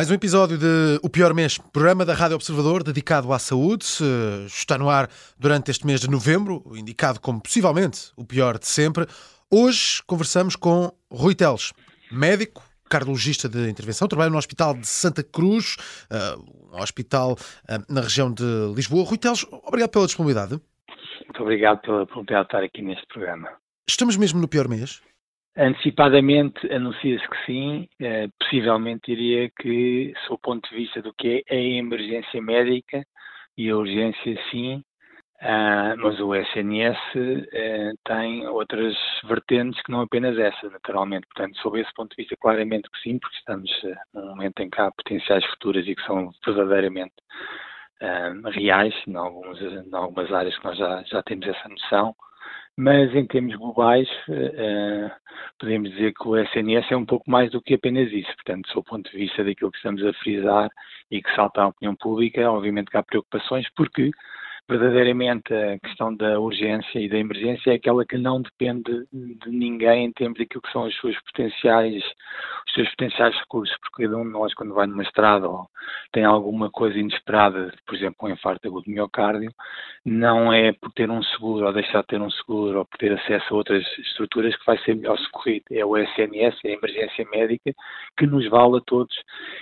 Mais um episódio de O Pior Mês, programa da Rádio Observador dedicado à saúde. Está no ar durante este mês de novembro, indicado como possivelmente o pior de sempre. Hoje conversamos com Rui Teles, médico, cardiologista de intervenção, trabalha no Hospital de Santa Cruz, uh, um hospital uh, na região de Lisboa. Rui Teles, obrigado pela disponibilidade. Muito obrigado pela oportunidade de estar aqui neste programa. Estamos mesmo no pior mês? Antecipadamente anuncia-se que sim, eh, possivelmente diria que, sob o ponto de vista do que é a emergência médica e a urgência, sim, ah, mas o SNS eh, tem outras vertentes que não apenas essa, naturalmente. Portanto, sob esse ponto de vista, claramente que sim, porque estamos eh, num momento em que há potenciais futuras e que são verdadeiramente ah, reais, em, em algumas áreas que nós já, já temos essa noção mas em termos globais uh, podemos dizer que o SNS é um pouco mais do que apenas isso. Portanto, do ponto de vista daquilo que estamos a frisar e que salta à opinião pública, obviamente que há preocupações, porque verdadeiramente a questão da urgência e da emergência é aquela que não depende de ninguém em termos daquilo que são os seus potenciais, os seus potenciais recursos, porque cada um de nós quando vai numa estrada ou tem alguma coisa inesperada, por exemplo, um infarto agudo de miocárdio, não é por ter um seguro ou deixar de ter um seguro ou por ter acesso a outras estruturas que vai ser melhor socorrido. É o SNS, é a emergência médica, que nos vale a todos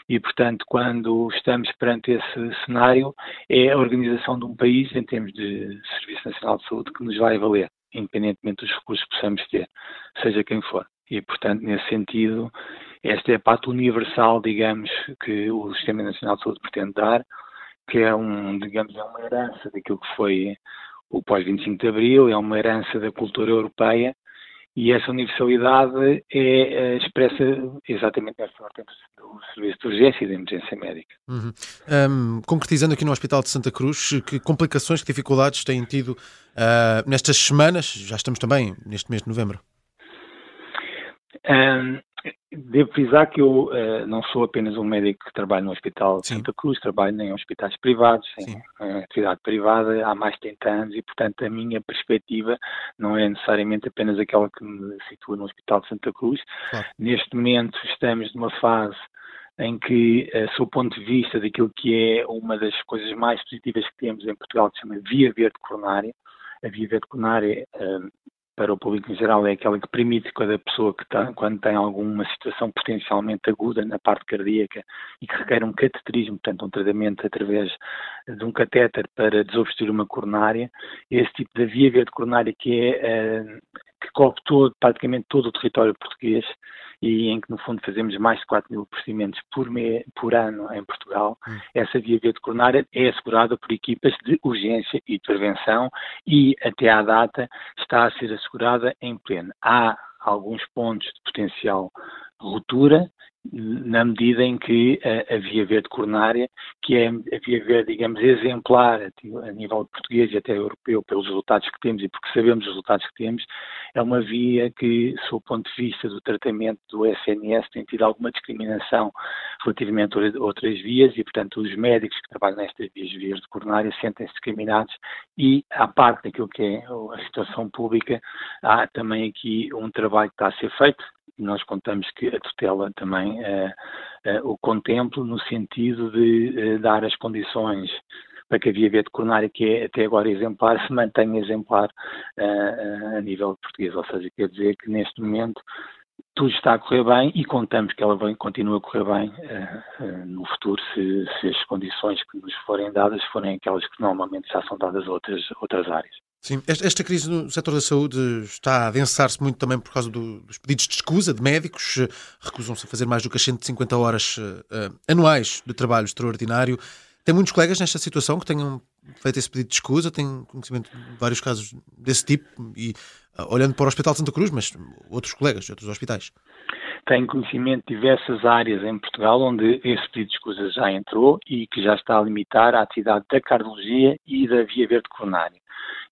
e, portanto, quando estamos perante esse cenário, é a organização de um país em termos de Serviço Nacional de Saúde que nos vai valer, independentemente dos recursos que possamos ter, seja quem for. E, portanto, nesse sentido, esta é a parte universal, digamos, que o Sistema Nacional de Saúde pretende dar, que é um, digamos, é uma herança daquilo que foi o pós-25 de Abril, é uma herança da cultura europeia e essa universalidade é, é expressa exatamente nesta vertente do serviço de urgência e de emergência médica. Uhum. Um, concretizando aqui no Hospital de Santa Cruz, que complicações, que dificuldades têm tido uh, nestas semanas? Já estamos também neste mês de novembro. Um, Devo frisar que eu uh, não sou apenas um médico que trabalha no Hospital de Santa Cruz, trabalho em hospitais privados, em uh, atividade privada há mais de 30 anos e, portanto, a minha perspectiva não é necessariamente apenas aquela que me situa no Hospital de Santa Cruz. Claro. Neste momento estamos numa fase em que, uh, sob o ponto de vista daquilo que é uma das coisas mais positivas que temos em Portugal, que se chama Via Verde Coronária, a Via Verde Coronária uh, para o público em geral é aquela que permite cada pessoa que está, quando tem alguma situação potencialmente aguda na parte cardíaca e que requer um cateterismo, portanto um tratamento através de um catéter para desobstruir uma coronária, esse tipo de via verde coronária que é uh, que cobre todo, praticamente todo o território português e em que, no fundo, fazemos mais de 4 mil procedimentos por, me, por ano em Portugal, hum. essa via verde coronária é assegurada por equipas de urgência e prevenção e, até à data, está a ser assegurada em pleno. Há alguns pontos de potencial ruptura na medida em que a, a, via verde coronária, que é a via verde, digamos, exemplar a, nível português e até europeu pelos resultados que temos e porque sabemos os resultados que temos, é uma via que, sob o ponto de vista do tratamento do SNS, tem tido alguma discriminação relativamente a outras vias e, portanto, os médicos que trabalham nestas vias verde coronária sentem-se discriminados e, à parte daquilo que é a situação pública, há também aqui um trabalho que está a ser feito, nós contamos que a tutela também uh, uh, o contempla no sentido de uh, dar as condições para que a via verde coronária, que é até agora exemplar, se mantenha exemplar a nível português. Ou seja, quer dizer que neste momento tudo está a correr bem e contamos que ela vem, continua a correr bem no futuro se, se, as condições que nos forem dadas forem aquelas que normalmente já são dadas a outras, outras áreas. Sim, esta crise no setor da saúde está a adensar-se muito também por causa do, dos pedidos de escusa de médicos, eh, recusam-se a fazer mais do que as 150 horas uh, anuais de trabalho extraordinário. Tem muitos colegas nesta situação que tenham feito esse pedido de escusa, tem conhecimento de vários casos desse tipo, e uh, olhando para o Hospital de Santa Cruz, mas outros colegas de outros hospitais. Tenho conhecimento de diversas áreas em Portugal onde esse pedido de escusa já entrou e que já está a limitar a atividade da cardiologia e da via verde coronária.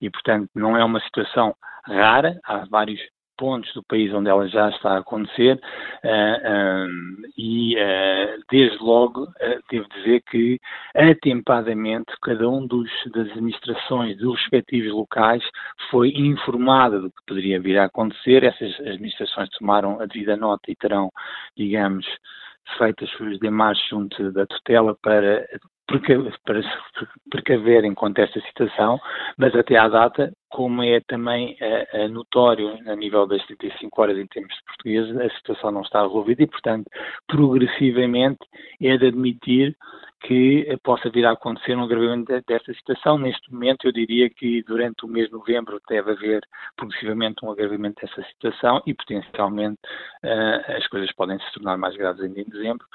E, portanto, não é uma situação rara, há vários pontos do país onde ela já está a acontecer uh, e uh, desde logo devo dizer que atempadamente cada um dos, das administrações dos respectivos locais foi informada do que poderia vir a acontecer, essas administrações tomaram a devida nota e terão, digamos, feitas as demais junto da tutela para para se precaverem contra esta situação, mas até à data, como é também é notório a nível das 35 horas em termos de português, a situação não está resolvida e, portanto, progressivamente é de admitir que possa vir a acontecer um agravamento desta situação. Neste momento, eu diria que durante o mês de novembro deve haver progressivamente um agravamento dessa situação e, potencialmente, uh, as coisas podem se tornar mais graves ainda em dezembro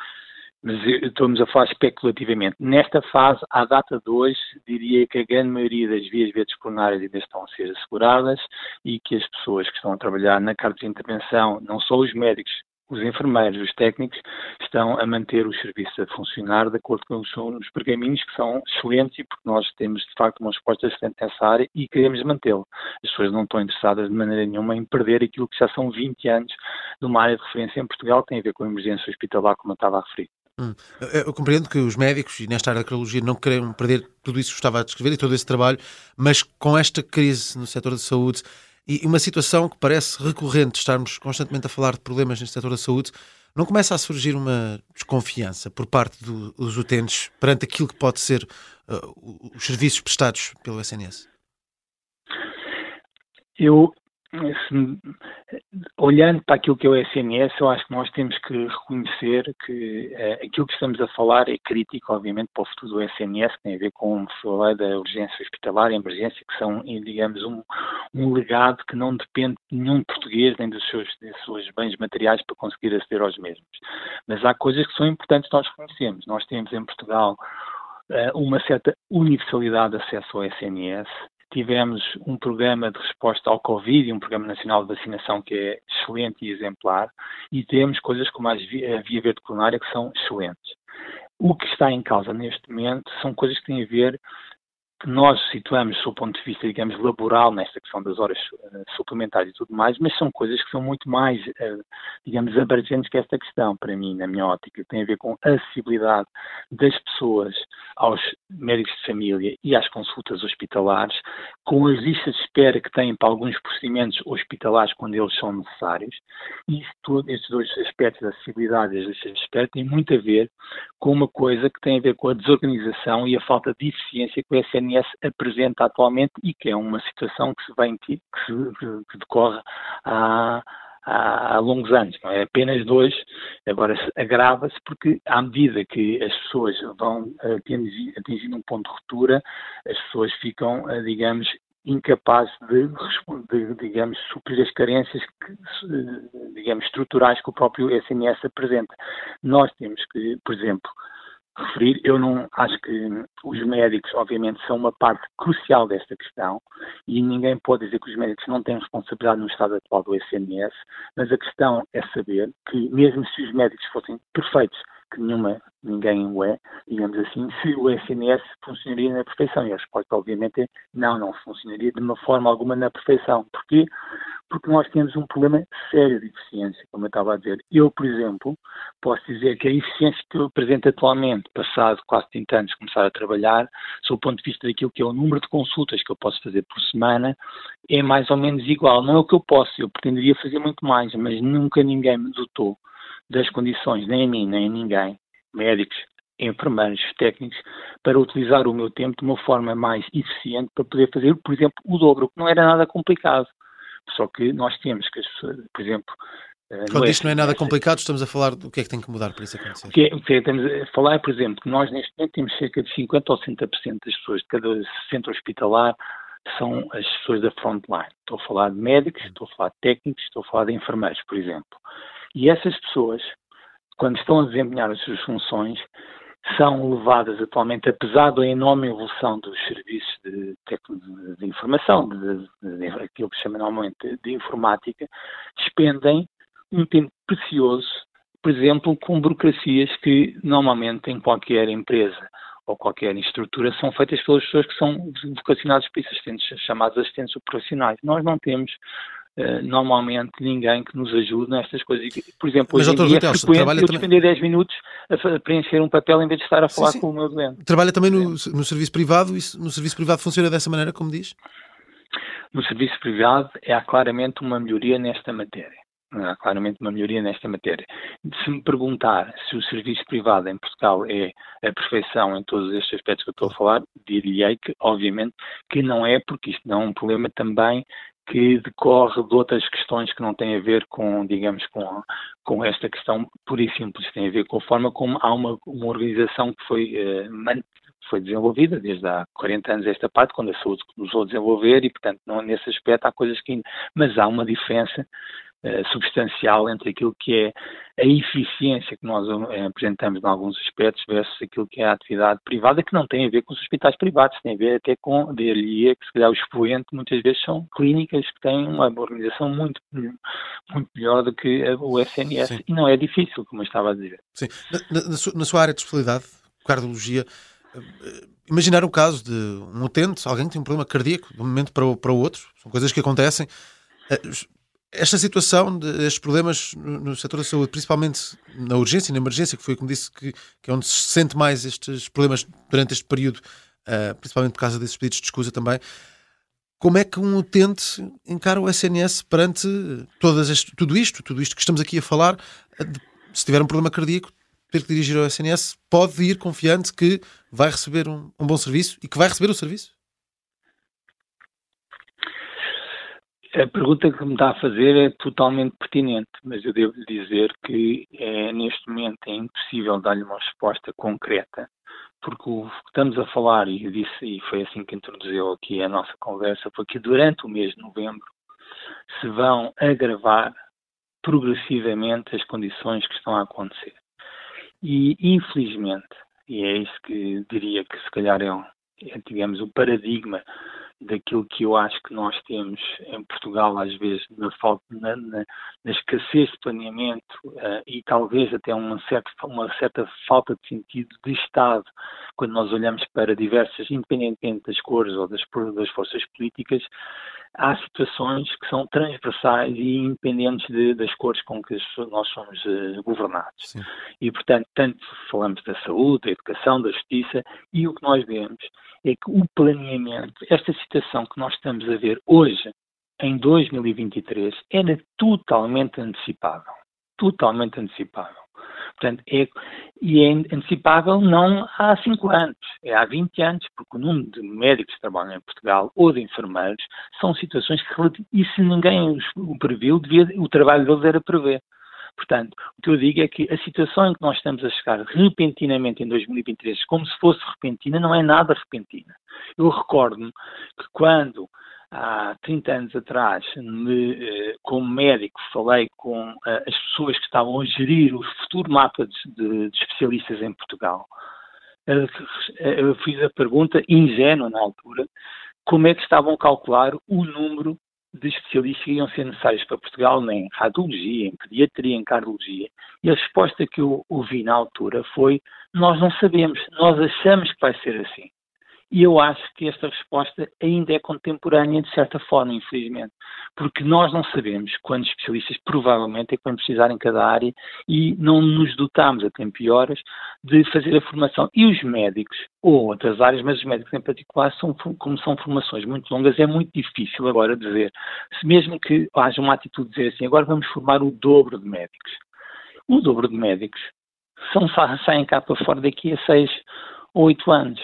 mas estamos a falar especulativamente. Nesta fase, à data de hoje, diria que a grande maioria das vias verdes coronárias ainda estão a ser asseguradas e que as pessoas que estão a trabalhar na carta de intervenção, não só os médicos, os enfermeiros, os técnicos, estão a manter os serviços a funcionar de acordo com os, pergaminhos que são excelentes e porque nós temos, de facto, uma resposta excelente nessa área e queremos mantê-lo. As pessoas não estão interessadas de maneira nenhuma em perder aquilo que já são 20 anos de uma área de referência em Portugal, que tem a ver com a emergência hospitalar, como eu estava a referir. Hum. Eu compreendo que os médicos, e nesta área da cardiologia, não querem perder tudo isso que estava a descrever e todo esse trabalho, mas com esta crise no setor da saúde e uma situação que parece recorrente, estarmos constantemente a falar de problemas neste setor da saúde, não começa a surgir uma desconfiança por parte do, dos utentes perante aquilo que pode ser uh, os serviços prestados pelo SNS? Eu, se, olhando para aquilo que é o SNS, eu acho que nós temos que reconhecer que eh, aquilo que estamos a falar é crítico, obviamente, para o futuro do SNS, que tem a ver com, falei da urgência hospitalar emergência, que são, digamos, um, um, legado que não depende de nenhum português nem dos seus, dos seus bens materiais para conseguir aceder aos mesmos. Mas há coisas que são importantes nós reconhecemos. Nós temos em Portugal eh, uma certa universalidade de acesso ao SNS, tivemos um programa de resposta ao Covid, um programa nacional de vacinação que é excelente e exemplar, e temos coisas como a via, verde coronária que são excelentes. O que está em causa neste momento são coisas que têm a ver que nós situamos do ponto de vista, digamos, laboral nesta questão das horas uh, suplementares e tudo mais, mas são coisas que são muito mais, uh, digamos, abrangentes que esta questão, para mim, na minha ótica, tem a ver com a acessibilidade das pessoas aos médicos de família e às consultas hospitalares, com as listas de espera que têm para alguns procedimentos hospitalares quando eles são necessários, e estes dois aspectos da acessibilidade e as listas de espera têm muito a ver com uma coisa que tem a ver com a desorganização e a falta de eficiência que o SNS apresenta atualmente e que é uma situação que se vem que, se, que decorre há, há, há, longos anos, não é apenas dois, agora agrava-se porque à medida que as pessoas vão atingindo um ponto de ruptura, as pessoas ficam, eh, digamos, incapazes de, de, digamos, suprir as carências que, digamos, estruturais que o próprio SNS apresenta. Nós temos que, por exemplo, referir. Eu não acho que os médicos, obviamente, são uma parte crucial desta questão e ninguém pode dizer que os médicos não têm responsabilidade no estado atual do SNS, mas a questão é saber que, mesmo se os médicos fossem perfeitos, que nenhuma, ninguém o é, digamos assim, se o SNS funcionaria na perfeição. E a resposta, obviamente, é não, não funcionaria de uma forma alguma na perfeição. Porquê? porque nós temos um problema sério de eficiência, como eu estava a dizer. Eu, por exemplo, posso dizer que a eficiência que eu apresento atualmente, passado quase 30 anos de começar a trabalhar, sob o ponto de vista daquilo que é o número de consultas que eu posso fazer por semana, é mais ou menos igual. Não é o que eu posso, eu pretenderia fazer muito mais, mas nunca ninguém me dotou das condições, nem a mim, nem a ninguém, médicos, enfermeiros, técnicos, para utilizar o meu tempo de uma forma mais eficiente para poder fazer, por exemplo, o dobro, que não era nada complicado. Só que nós temos que, por exemplo, eh, quando isto não é nada complicado, estamos a falar do que é que tem que mudar para isso acontecer. O que, é, o que é, estamos a falar, por exemplo, que nós neste momento temos cerca de 50 ou 60% das pessoas de cada centro hospitalar são as pessoas da frontline. Estou a falar de médicos, estou a falar de técnicos, estou a falar de enfermeiros, por exemplo. E essas pessoas, quando estão a desempenhar as suas funções, são levadas atualmente, apesar da enorme evolução dos serviços de, de, de informação, de, de, aquilo que se chama normalmente de informática, despendem um tempo precioso, por exemplo, com burocracias que normalmente em qualquer empresa ou qualquer estrutura são feitas pelas pessoas que são vocacionadas para isso, assistentes, chamados assistentes operacionais. Nós não temos normalmente ninguém que nos ajude nestas coisas. Por exemplo, Mas, hoje em dia é frequente eu também... despender 10 minutos a preencher um papel em vez de estar a falar sim, sim. com o meu doente. Trabalha também no, no serviço privado e no serviço privado funciona dessa maneira, como diz? No serviço privado há claramente uma melhoria nesta matéria. há claramente uma melhoria nesta matéria. Se me perguntar se o serviço privado em Portugal é a perfeição em todos estes aspectos que eu estou a falar, diria que, obviamente, que não é, porque isto não é um problema também que decorre de outras questões que não têm a ver com, digamos, com, com esta questão pura e simples, tem a ver com a forma como há uma, uma organização que foi, eh, foi desenvolvida. Desde há 40 anos esta parte, quando a saúde começou a desenvolver e, portanto, não, nesse aspecto há coisas que... Mas há uma diferença substancial entre aquilo que é a eficiência que nós uh, apresentamos em alguns aspectos versus aquilo que é a atividade privada, que não tem a ver com os hospitais privados, tem a ver até com, diria que se calhar o expoente muitas vezes são clínicas que têm uma organização muito, muito melhor do que o SNS. Sim. E não é difícil, como eu estava a dizer. Sim. Na, na, na sua área de especialidade, cardiologia, imaginar o caso de um utente, alguém que tem um problema cardíaco de um momento para o, para o outro, são coisas que acontecem. Esta situação, estes problemas no setor da saúde, principalmente na urgência e na emergência, que foi como disse que, que é onde se sente mais estes problemas durante este período, uh, principalmente por causa desses pedidos de escusa também. Como é que um utente encara o SNS perante todas este, tudo isto, tudo isto que estamos aqui a falar? Se tiver um problema cardíaco, ter que dirigir ao SNS, pode ir confiante que vai receber um, um bom serviço e que vai receber o serviço? A pergunta que me está a fazer é totalmente pertinente, mas eu devo dizer que é, neste momento é impossível dar-lhe uma resposta concreta, porque o que estamos a falar, e disse, e foi assim que introduziu aqui a nossa conversa, foi que durante o mês de novembro se vão agravar progressivamente as condições que estão a acontecer. E, infelizmente, e é isso que diria que se calhar é, é, digamos, o paradigma daquilo que eu acho que nós temos em Portugal, às vezes, na, falta, na, na, na escassez de planeamento uh, e talvez até uma certa, uma certa falta de sentido de Estado, quando nós olhamos para diversas, independentemente das cores ou das, das forças políticas, há situações que são transversais e independentes de, das cores com que nós somos uh, governados. Sim. E, portanto, tanto falamos da saúde, da educação, da justiça, e o que nós vemos é que o planeamento, esta situação que nós estamos a ver hoje, em 2023, era totalmente antecipável. Totalmente antecipável. Portanto, é, e é antecipável não há 5 anos, é há 20 anos, porque o número de médicos que trabalham em Portugal ou de enfermeiros são situações que, e se ninguém o previu, devia, o trabalho deles era prever. Portanto, o que eu digo é que a situação em que nós estamos a chegar repentinamente em 2023, como se fosse repentina, não é nada repentina. Eu recordo-me que quando há 30 anos atrás, me, eh, como médico, falei com eh, as pessoas que estavam a gerir o futuro mapa de, de especialistas em Portugal. Eu fiz a pergunta ingênua na altura, como é que estavam a calcular o número de especialistas que iam ser necessários para Portugal em radiologia, em pediatria, em cardiologia. E a resposta que eu ouvi na altura foi: nós não sabemos, nós achamos que vai ser assim. E eu acho que esta resposta ainda é contemporânea, de certa forma, infelizmente, porque nós não sabemos quantos especialistas provavelmente é que vamos precisar em cada área e não nos dotamos, a tempo e horas, de fazer a formação. E os médicos, ou outras áreas, mas os médicos em particular, são, como são formações muito longas, é muito difícil agora dizer, se mesmo que haja uma atitude de dizer assim, agora vamos formar o dobro de médicos. O dobro de médicos são, saem cá para fora daqui a seis ou oito anos.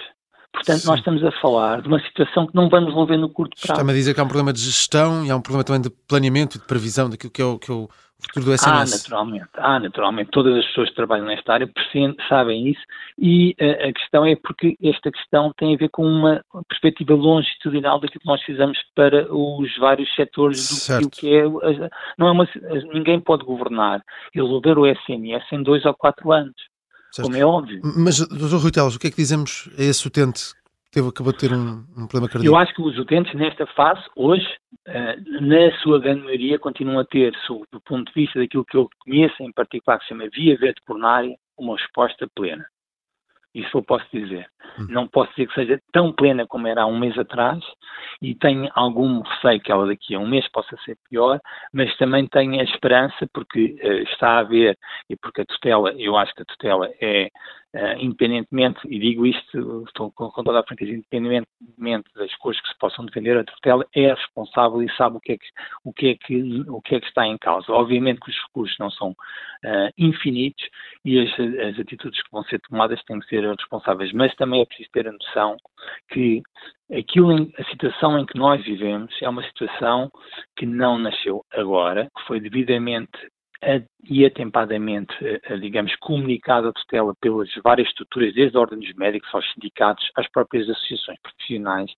Portanto, Sim. nós estamos a falar de uma situação que não vamos resolver no curto prazo. Está-me a dizer que há um problema de gestão e há um problema também de planeamento e de previsão daquilo que é o, que é o futuro do SNS. Ah, naturalmente. Ah, naturalmente. Todas as pessoas que trabalham nesta área sabem isso e a, eh, a questão é porque esta questão tem a ver com uma perspectiva longitudinal daquilo que nós fizemos para os vários setores do que é. Não é uma, ninguém pode governar e resolver o SNS em dois ou quatro anos. Certo. como é óbvio. Mas, Dr. Rui Teles, o que é que dizemos a esse utente que teve, acabou de ter um, um problema cardíaco? Eu acho que os utentes, nesta fase, hoje, uh, na sua grande maioria, continuam a ter, sob o ponto de vista daquilo que eu conheço, em particular, que se chama via verde coronária, uma resposta plena. Isso eu posso dizer. Hum. Não posso dizer que seja tão plena como era há um mês atrás e tenho algum receio que ela daqui a um mês possa ser pior, mas também tenho a esperança porque uh, está a haver e porque a tutela, eu acho que a tutela é uh, independentemente, e digo isto, estou com, com toda a franqueza, independentemente das coisas que se possam defender, a tutela é responsável e sabe o que é que, o que, é que, o que, é que está em causa. Obviamente que os recursos não são uh, infinitos e as, as atitudes que vão ser tomadas têm que ser responsáveis, mas também é preciso ter a noção que aquilo em, a situação em que nós vivemos é uma situação que não nasceu agora, que foi devidamente e atempadamente, digamos, comunicada a tutela pelas várias estruturas, desde dos médicos aos sindicatos, às próprias associações profissionais,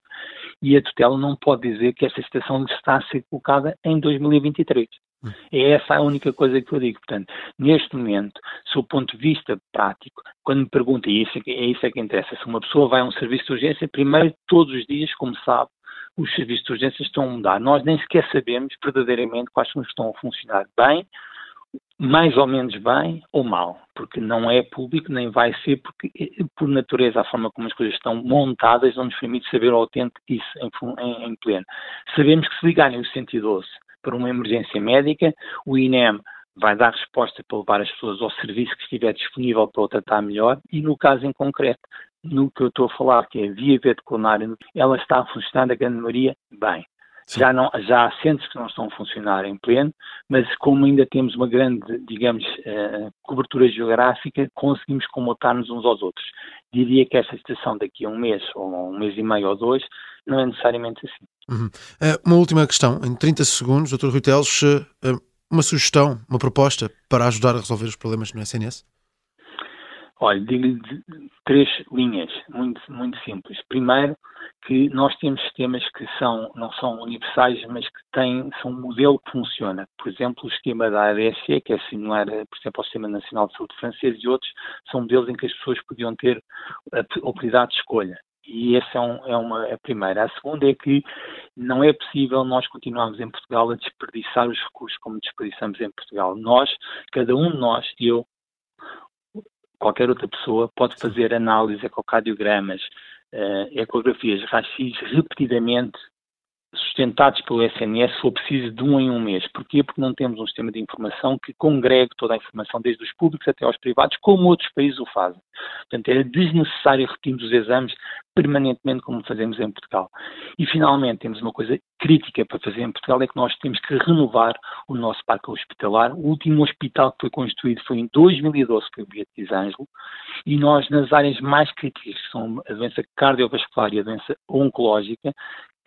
e a tutela não pode dizer que essa situação está a ser colocada em 2023. Hum. É essa a única coisa que eu digo. Portanto, neste momento, do ponto de vista prático, quando me pergunta, e isso é, é isso é que interessa, se uma pessoa vai a um serviço de urgência, primeiro, todos os dias, como sabe, os serviços de urgência estão a mudar. Nós nem sequer sabemos verdadeiramente quais são os que estão a funcionar bem mais ou menos bem ou mal, porque não é público, nem vai ser, porque por natureza a forma como as coisas estão montadas não nos permite saber ao utente isso em, em, em pleno. Sabemos que se ligarem o 112 para uma emergência médica, o INEM vai dar resposta para levar as pessoas ao serviço que estiver disponível para o tratar melhor e no caso em concreto, no que eu estou a falar, que é a via veterinária, ela está a funcionar na grande maioria bem. Já, não, já há centros que não estão a funcionar em pleno, mas como ainda temos uma grande, digamos, uh, cobertura geográfica, conseguimos comutar-nos uns aos outros. Diria que esta situação daqui a um mês, ou um mês e meio ou dois, não é necessariamente assim. Uhum. Uh, uma última questão, em 30 segundos, Dr. Rui Teles, uh, uma sugestão, uma proposta para ajudar a resolver os problemas no SNS? Olha, digo-lhe três linhas, muito, muito simples. Primeiro, que nós temos sistemas que são, não são universais, mas que têm, são um modelo que funciona. Por exemplo, o esquema da ADSE, que é similar, por exemplo, ao Sistema Nacional de Saúde francês e outros, são modelos em que as pessoas podiam ter a oportunidade de escolha. E essa é, um, é uma a primeira. A segunda é que não é possível nós continuarmos em Portugal a desperdiçar os recursos como desperdiçamos em Portugal. Nós, cada um de nós, eu, qualquer outra pessoa pode fazer análise, ecocardiogramas, uh, ecografias, racis repetidamente sustentados pelo SNS se for preciso de um em um mês. Porquê? Porque não temos um sistema de informação que congregue toda a informação, desde os públicos até aos privados, como outros países o fazem. Portanto, é desnecessário repetirmos os exames permanentemente como fazemos em Portugal. E, finalmente, temos uma coisa crítica para fazer em Portugal, é que nós temos que renovar o nosso parque hospitalar. O último hospital que foi construído foi em 2012, foi o Beatriz Ângelo, e nós, nas áreas mais críticas, que são a doença cardiovascular e a doença oncológica,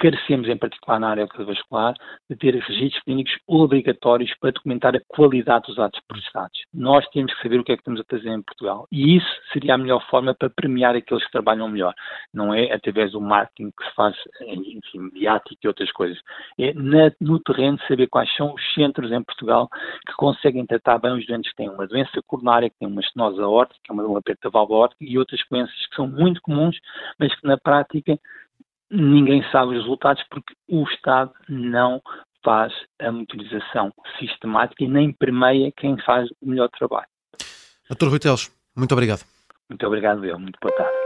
carecemos, em particular na área cardiovascular, de ter registros clínicos obrigatórios para documentar a qualidade dos atos prestados. Nós temos que saber o que é que estamos a fazer em Portugal. E isso seria a melhor forma para premiar aqueles que trabalham melhor. Não é através do marketing que se faz, enfim, mediático e outras coisas. É na, no terreno saber quais são os centros em Portugal que conseguem tratar bem os doentes que têm uma doença coronária, que têm uma estenose aórtica, que é uma, uma aperto da válvula aórtica e outras doenças que são muito comuns, mas que na prática ninguém sabe os resultados porque o Estado não faz a monitorização sistemática e nem permeia quem faz o melhor trabalho. Dr. Rui Teles, muito obrigado. Muito obrigado, eu. Muito boa tarde.